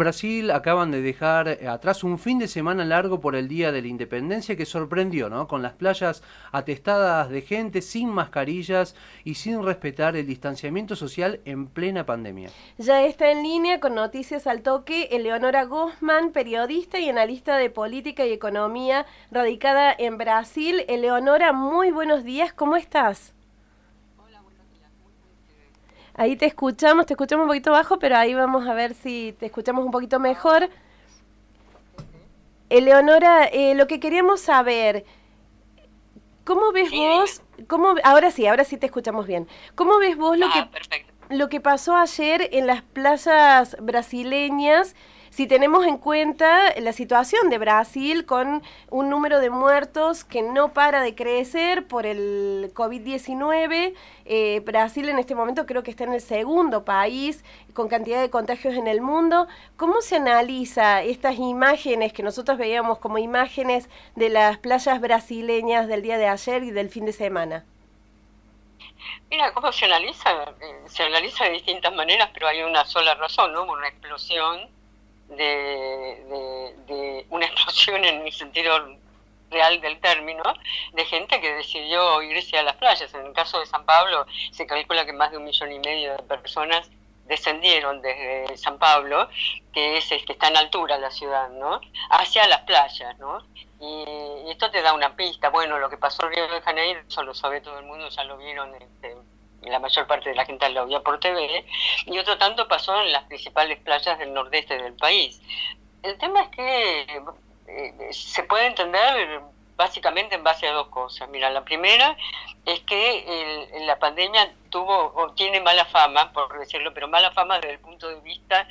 Brasil acaban de dejar eh, atrás un fin de semana largo por el Día de la Independencia que sorprendió, ¿no? Con las playas atestadas de gente sin mascarillas y sin respetar el distanciamiento social en plena pandemia. Ya está en línea con Noticias al Toque Eleonora Guzmán, periodista y analista de política y economía radicada en Brasil. Eleonora, muy buenos días, ¿cómo estás? Ahí te escuchamos, te escuchamos un poquito bajo, pero ahí vamos a ver si te escuchamos un poquito mejor. Eleonora, eh, lo que queríamos saber, ¿cómo ves vos? Cómo, ahora sí, ahora sí te escuchamos bien. ¿Cómo ves vos lo, ah, que, lo que pasó ayer en las playas brasileñas? Si tenemos en cuenta la situación de Brasil con un número de muertos que no para de crecer por el COVID-19, eh, Brasil en este momento creo que está en el segundo país con cantidad de contagios en el mundo. ¿Cómo se analiza estas imágenes que nosotros veíamos como imágenes de las playas brasileñas del día de ayer y del fin de semana? Mira, ¿cómo se analiza? Eh, se analiza de distintas maneras, pero hay una sola razón, ¿no? Una explosión de, una explosión en el sentido real del término, de gente que decidió irse a las playas. En el caso de San Pablo se calcula que más de un millón y medio de personas descendieron desde San Pablo, que es que está en altura la ciudad, ¿no? hacia las playas, ¿no? Y, esto te da una pista. Bueno, lo que pasó en Río de Janeiro, eso lo sabe todo el mundo, ya lo vieron este, la mayor parte de la gente lo vio por TV, y otro tanto pasó en las principales playas del nordeste del país. El tema es que eh, se puede entender básicamente en base a dos cosas. Mira, la primera es que la pandemia tuvo o tiene mala fama, por decirlo, pero mala fama desde el punto de vista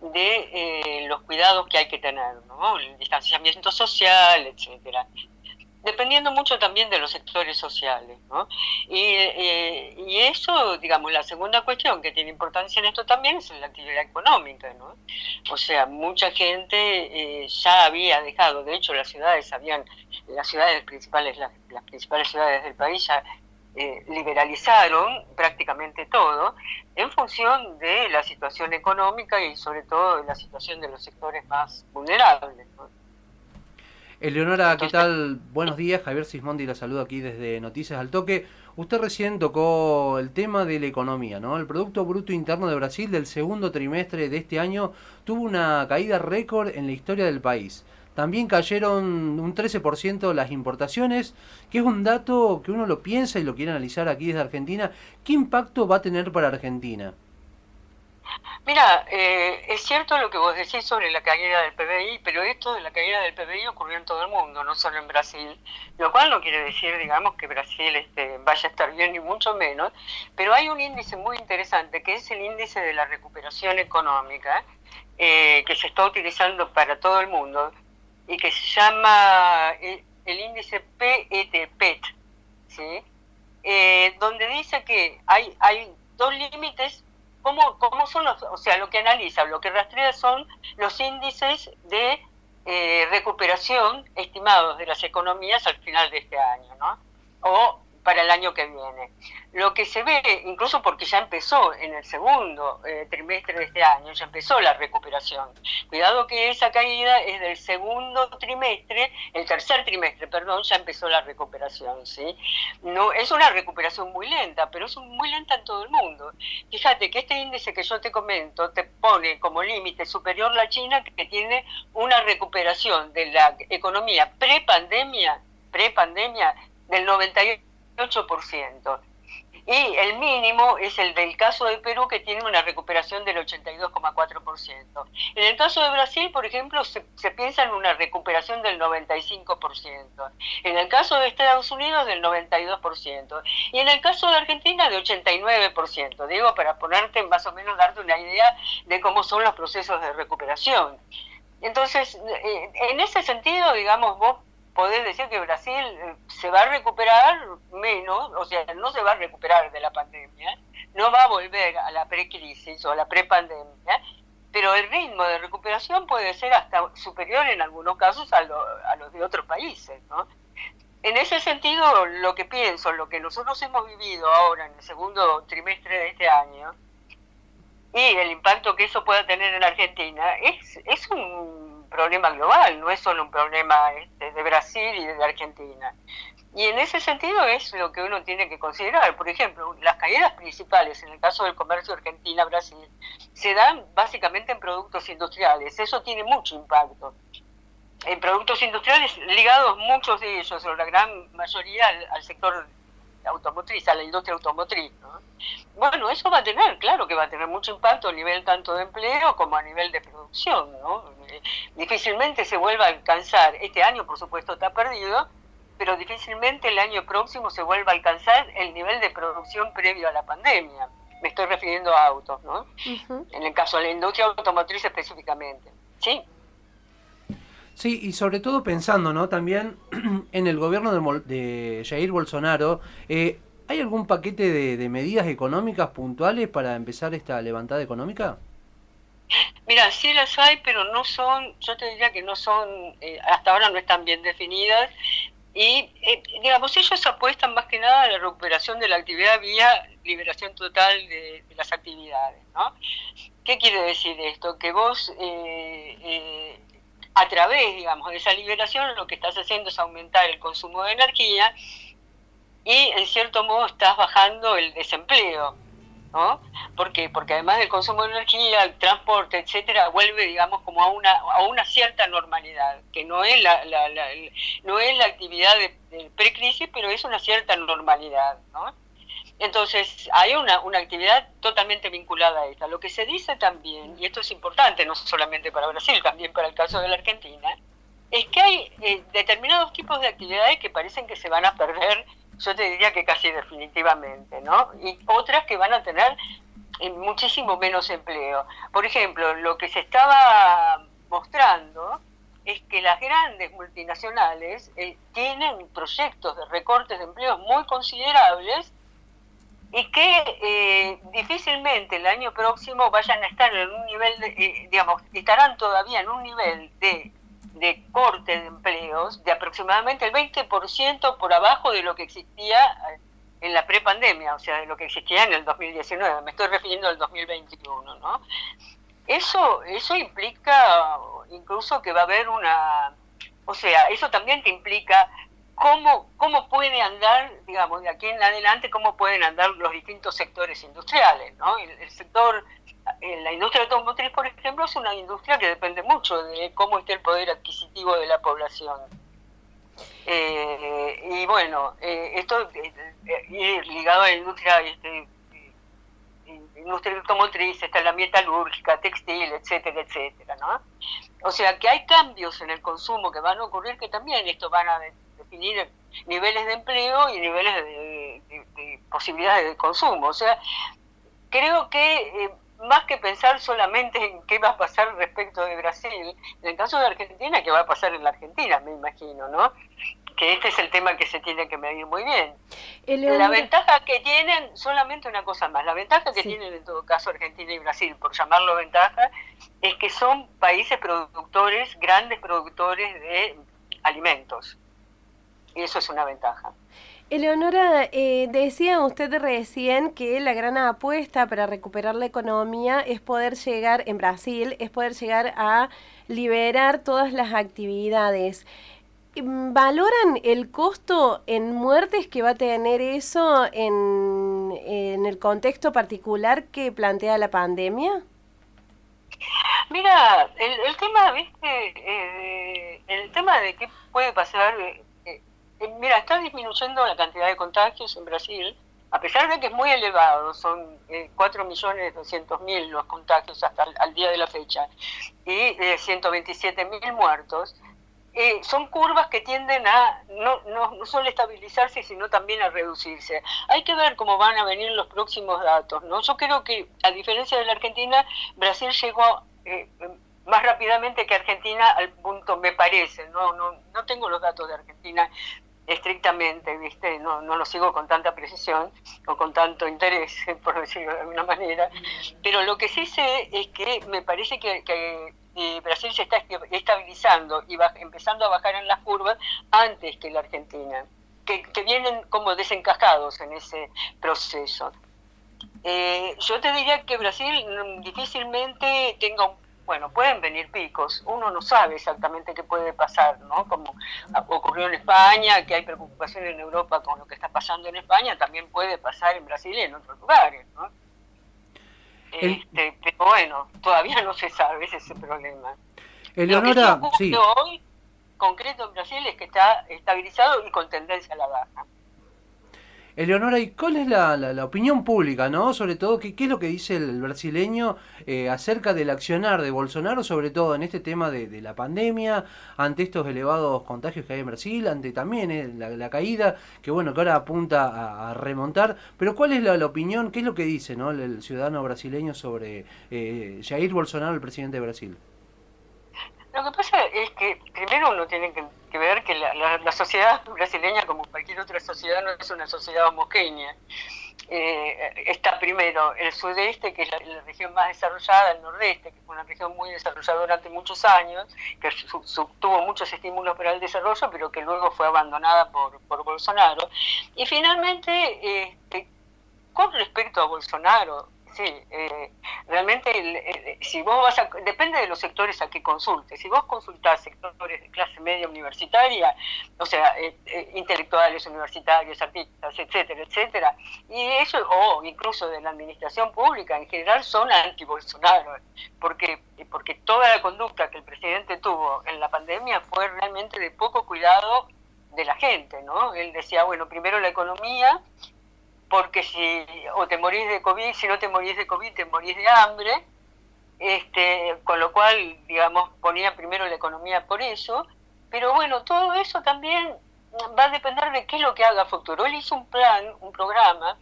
de eh, los cuidados que hay que tener, ¿no? El distanciamiento social, etcétera dependiendo mucho también de los sectores sociales. ¿no? Y, y, eso, digamos, la segunda cuestión que tiene importancia en esto también es la actividad económica. ¿no? O sea, mucha gente eh, ya había dejado, de hecho las ciudades habían, las ciudades principales, las, principales ciudades del país ya eh, liberalizaron prácticamente todo en función de la situación económica y sobre todo de la situación de los sectores más vulnerables. ¿no? Eleonora, ¿qué tal? Buenos días, Javier Sismondi la saludo aquí desde Noticias al Toque. Usted recién tocó el tema de la economía, ¿no? El Producto Bruto Interno de Brasil del segundo trimestre de este año tuvo una caída récord en la historia del país. También cayeron un 13% las importaciones, que es un dato que uno lo piensa y lo quiere analizar aquí desde Argentina. ¿Qué impacto va a tener para Argentina? Mira, eh, es cierto lo que vos decís sobre la caída del PBI, pero esto de la caída del PBI ocurrió en todo el mundo, no solo en Brasil, lo cual no quiere decir, digamos, que Brasil este, vaya a estar bien ni mucho menos, pero hay un índice muy interesante que es el índice de la recuperación económica, eh, que se está utilizando para todo el mundo y que se llama eh, el, índice PET, PET ¿sí? donde dice que hay, hay dos límites ¿Cómo, ¿Cómo son los, o sea, lo que analiza, lo que rastrea son los índices de eh, recuperación estimados de las economías al final de este año, ¿no? O para el año que viene. Lo que se ve, incluso porque ya empezó en el segundo eh, trimestre de este año, ya empezó la recuperación. Cuidado que esa caída es del segundo trimestre, el tercer trimestre, perdón, ya empezó la recuperación, ¿sí? No, es una recuperación muy lenta, pero es muy lenta en todo el mundo. Fíjate que este índice que yo te comento te pone como límite superior la China, que tiene una recuperación de la economía pre-pandemia, pre-pandemia del 98 8%. Y el mínimo es el del caso de Perú, que tiene una recuperación del 82,4%. En el caso de Brasil, por ejemplo, se, piensa en una recuperación del 95%. En el caso de Estados Unidos, del 92%. Y en el caso de Argentina, de 89%. Digo, para ponerte más o menos, darte una idea de cómo son los procesos de recuperación. Entonces, eh, en ese sentido, digamos, vos podés decir que Brasil eh, se va a recuperar menos, o sea, no se va a recuperar de la pandemia, no va a volver a la precrisis o a la prepandemia, pero el ritmo de recuperación puede ser hasta superior en algunos casos a, a los de otros países, ¿no? En ese sentido, lo que pienso, lo que nosotros hemos vivido ahora en el segundo trimestre de este año, y el impacto que eso pueda tener en Argentina es, es un problema global, no es solo un problema este, de Brasil y de Argentina. Y en ese sentido es lo que uno tiene que considerar. Por ejemplo, las caídas principales en el caso del comercio Argentina-Brasil se dan básicamente en productos industriales. Eso tiene mucho impacto. En productos industriales ligados muchos de ellos, o la gran mayoría, al, sector automotriz, a la industria automotriz. Bueno, eso va a tener, claro que va a tener mucho impacto a nivel tanto de empleo como a nivel de producción. ¿no? Difícilmente se vuelva a alcanzar, este año por supuesto está perdido, pero difícilmente el año próximo se vuelva a alcanzar el nivel de producción previo a la pandemia. Me estoy refiriendo a autos, ¿no? En el caso de la industria automotriz específicamente. Sí. Sí, y sobre todo pensando, ¿no? También en el gobierno de, Jair Bolsonaro, eh, ¿hay algún paquete de, medidas económicas puntuales para empezar esta levantada económica? Mira, sí las hay, pero no son, yo te diría que no son, eh, hasta ahora no están bien definidas y, eh, digamos, ellos apuestan más que nada a la recuperación de la actividad vía liberación total de, las actividades, ¿no? ¿Qué quiere decir esto? Que vos, eh, eh, a través, digamos, de esa liberación, lo que estás haciendo es aumentar el consumo de energía y, en cierto modo, estás bajando el desempleo. ¿No? ¿Por Porque además del consumo de energía, el transporte, etcétera, vuelve, digamos, como a una, a una cierta normalidad, que no es la, la, no es la actividad de, precrisis, pero es una cierta normalidad, ¿no? Entonces, hay una, una actividad totalmente vinculada a esta. Lo que se dice también, y esto es importante no solamente para Brasil, también para el caso de la Argentina, es que hay eh, determinados tipos de actividades que parecen que se van a perder yo te diría que casi definitivamente, ¿no? Y otras que van a tener eh, muchísimo menos empleo. Por ejemplo, lo que se estaba mostrando es que las grandes multinacionales eh, tienen proyectos de recortes de empleos muy considerables y que eh, difícilmente el año próximo vayan a estar en un nivel, de, digamos, estarán todavía en un nivel de de corte de empleos de aproximadamente el 20% por abajo de lo que existía en la prepandemia, o sea, de lo que existía en el 2019, me estoy refiriendo al 2021, ¿no? Eso, eso implica incluso que va a haber una, o sea, eso también te implica cómo, cómo puede andar, digamos, de aquí en adelante, cómo pueden andar los distintos sectores industriales, ¿no? el sector la industria automotriz, por ejemplo, es una industria que depende mucho de cómo esté el poder adquisitivo de la población. Eh, y bueno, eh, esto eh, ligado a la industria, este, industria automotriz, está la metalúrgica, textil, etcétera, etcétera, ¿no? O sea que hay cambios en el consumo que van a ocurrir que también esto van a definir niveles de empleo y niveles de, de posibilidades de consumo. O sea, creo que más que pensar solamente en qué va a pasar respecto de Brasil, en el caso de Argentina, qué va a pasar en la Argentina, me imagino, ¿no? Que este es el tema que se tiene que medir muy bien. La ventaja que tienen, solamente una cosa más, la ventaja que tienen en todo caso Argentina y Brasil, por llamarlo ventaja, es que son países productores, grandes productores de alimentos. Y eso es una ventaja. Eleonora, eh, decía usted recién que la gran apuesta para recuperar la economía es poder llegar, en Brasil, es poder llegar a liberar todas las actividades. ¿Valoran el costo en muertes que va a tener eso en, el contexto particular que plantea la pandemia? Mira, el, tema, viste, eh, el tema de qué puede pasar eh, mira, está disminuyendo la cantidad de contagios en Brasil, a pesar de que es muy elevado, son eh, 4.200.000 los contagios hasta el, día de la fecha y eh, 127.000 muertos. Eh, son curvas que tienden a no, no, no, solo estabilizarse, sino también a reducirse. Hay que ver cómo van a venir los próximos datos. ¿no? Yo creo que, a diferencia de la Argentina, Brasil llegó eh, más rápidamente que Argentina al punto, me parece. No, no, no tengo los datos de Argentina estrictamente, ¿viste? No, no lo sigo con tanta precisión o con tanto interés, por decirlo de alguna manera, pero lo que sí sé es que me parece que, Brasil se está estabilizando y va, empezando a bajar en las curvas antes que la Argentina, que, vienen como desencajados en ese proceso. Eh, yo te diría que Brasil difícilmente tenga un bueno, pueden venir picos, uno no sabe exactamente qué puede pasar, ¿no? Como ocurrió en España, que hay preocupación en Europa con lo que está pasando en España, también puede pasar en Brasil y en otros lugares, ¿no? Este, pero bueno, todavía no se sabe, ese es el problema. Eleonora, lo que sí hoy, concreto en Brasil, es que está estabilizado y con tendencia a la baja. Eleonora, ¿y cuál es la, la, opinión pública, no? Sobre todo, ¿qué, ¿qué, es lo que dice el brasileño eh, acerca del accionar de Bolsonaro, sobre todo en este tema de, de, la pandemia, ante estos elevados contagios que hay en Brasil, ante también eh, la, caída, que bueno, que ahora apunta a, remontar, pero ¿cuál es la, opinión, qué es lo que dice ¿no? el, ciudadano brasileño sobre eh, Jair Bolsonaro, el presidente de Brasil? Lo que pasa es que primero uno tiene que, ver que la, sociedad brasileña, como cualquier otra sociedad, no es una sociedad homogénea. Eh, está primero el sudeste, que es la, región más desarrollada, el nordeste, que fue una región muy desarrollada durante muchos años, que tuvo muchos estímulos para el desarrollo, pero que luego fue abandonada por, por Bolsonaro. Y finalmente, este, con respecto a Bolsonaro, sí, eh, realmente si vos vas a, depende de los sectores a que consultes. Si vos consultás sectores de clase media universitaria, o sea, eh, eh, intelectuales universitarios, artistas, etcétera, etcétera, y eso, o incluso de la administración pública en general, son anti-Bolsonaro, porque, porque toda la conducta que el presidente tuvo en la pandemia fue realmente de poco cuidado de la gente, ¿no? Él decía, bueno, primero la economía porque si o te morís de COVID, si no te morís de COVID, te morís de hambre, este, con lo cual, digamos, ponía primero la economía por eso, pero bueno, todo eso también va a depender de qué es lo que haga Futuro. Él hizo un plan, un programa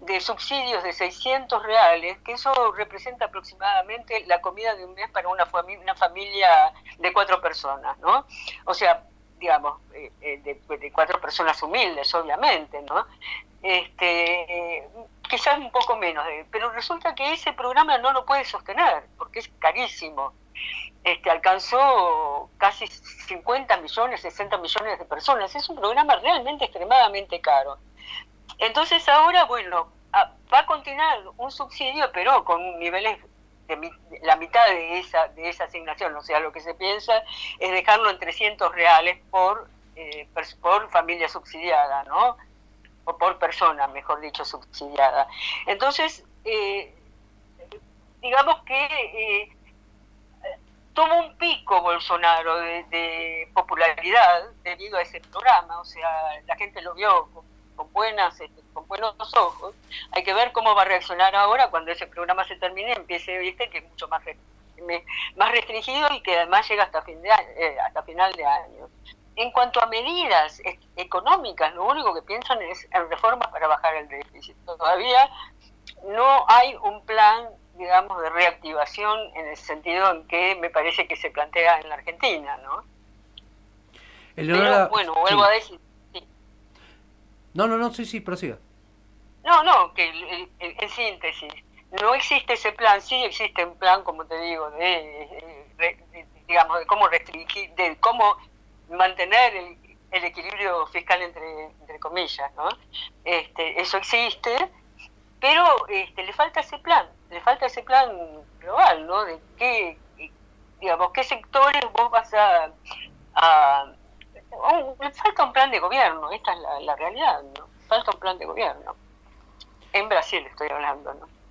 de subsidios de 600 reales, que eso representa aproximadamente la comida de un mes para una, familia, una familia de cuatro personas, ¿no? O sea, digamos, eh, eh, de, de, cuatro personas humildes, obviamente, ¿no? Este, quizás un poco menos, pero resulta que ese programa no lo puede sostener porque es carísimo. Este, alcanzó casi 50 millones, 60 millones de personas. Es un programa realmente extremadamente caro. Entonces ahora, bueno, va a continuar un subsidio, pero con niveles de la mitad de esa, de esa asignación. O sea, lo que se piensa es dejarlo en 300 reales por, eh, por familia subsidiada, ¿no? O por persona, mejor dicho, subsidiada. Entonces, eh, digamos que eh, tuvo un pico Bolsonaro de, popularidad debido a ese programa, o sea, la gente lo vio con, buenas, este, con buenos ojos. Hay que ver cómo va a reaccionar ahora cuando ese programa se termine, empiece, viste, que es mucho más más restringido y que además llega hasta fin de eh, hasta final de año. En cuanto a medidas económicas, lo único que piensan es en reformas para bajar el déficit. Todavía no hay un plan, digamos, de reactivación en el sentido en que me parece que se plantea en la Argentina, ¿no? Pero, bueno, vuelvo a decir. No, no, no, sí, sí, prosiga. No, no, que en síntesis, no existe ese plan, sí existe un plan, como te digo, de, digamos, de cómo restringir, de cómo mantener el, equilibrio fiscal entre, comillas, ¿no? Este, eso existe, pero este, le falta ese plan, le falta ese plan global, ¿no? De qué, digamos, qué sectores vos vas a, le falta un plan de gobierno, esta es la, la realidad, ¿no? Falta un plan de gobierno. En Brasil estoy hablando, ¿no?